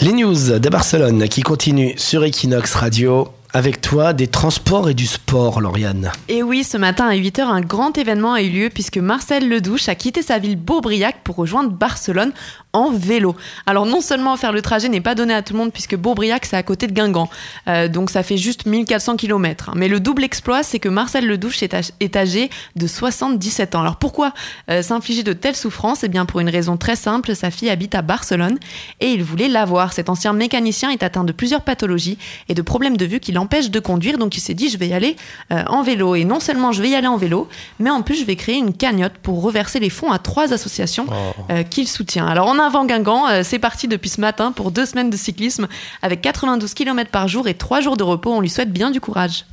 Les news de Barcelone qui continuent sur Equinox Radio. Avec toi, des transports et du sport, Lauriane. Et oui, ce matin à 8h, un grand événement a eu lieu puisque Marcel Ledouche a quitté sa ville Beaubriac pour rejoindre Barcelone en vélo. Alors non seulement faire le trajet n'est pas donné à tout le monde puisque Beaubriac c'est à côté de Guingamp, euh, donc ça fait juste 1400 km. Mais le double exploit c'est que Marcel Ledouche est, âgé de 77 ans. Alors pourquoi euh, s'infliger de telles souffrances? Eh bien pour une raison très simple, sa fille habite à Barcelone et il voulait la voir. Cet ancien mécanicien est atteint de plusieurs pathologies et de problèmes de vue qui l'empêchent de conduire, donc il s'est dit je vais y aller euh, en vélo. Et non seulement je vais y aller en vélo, mais en plus je vais créer une cagnotte pour reverser les fonds à trois associations oh. qu'il soutient. Alors on avant Guingamp, euh, c'est parti depuis ce matin pour deux semaines de cyclisme avec 92 km par jour et trois jours de repos. On lui souhaite bien du courage.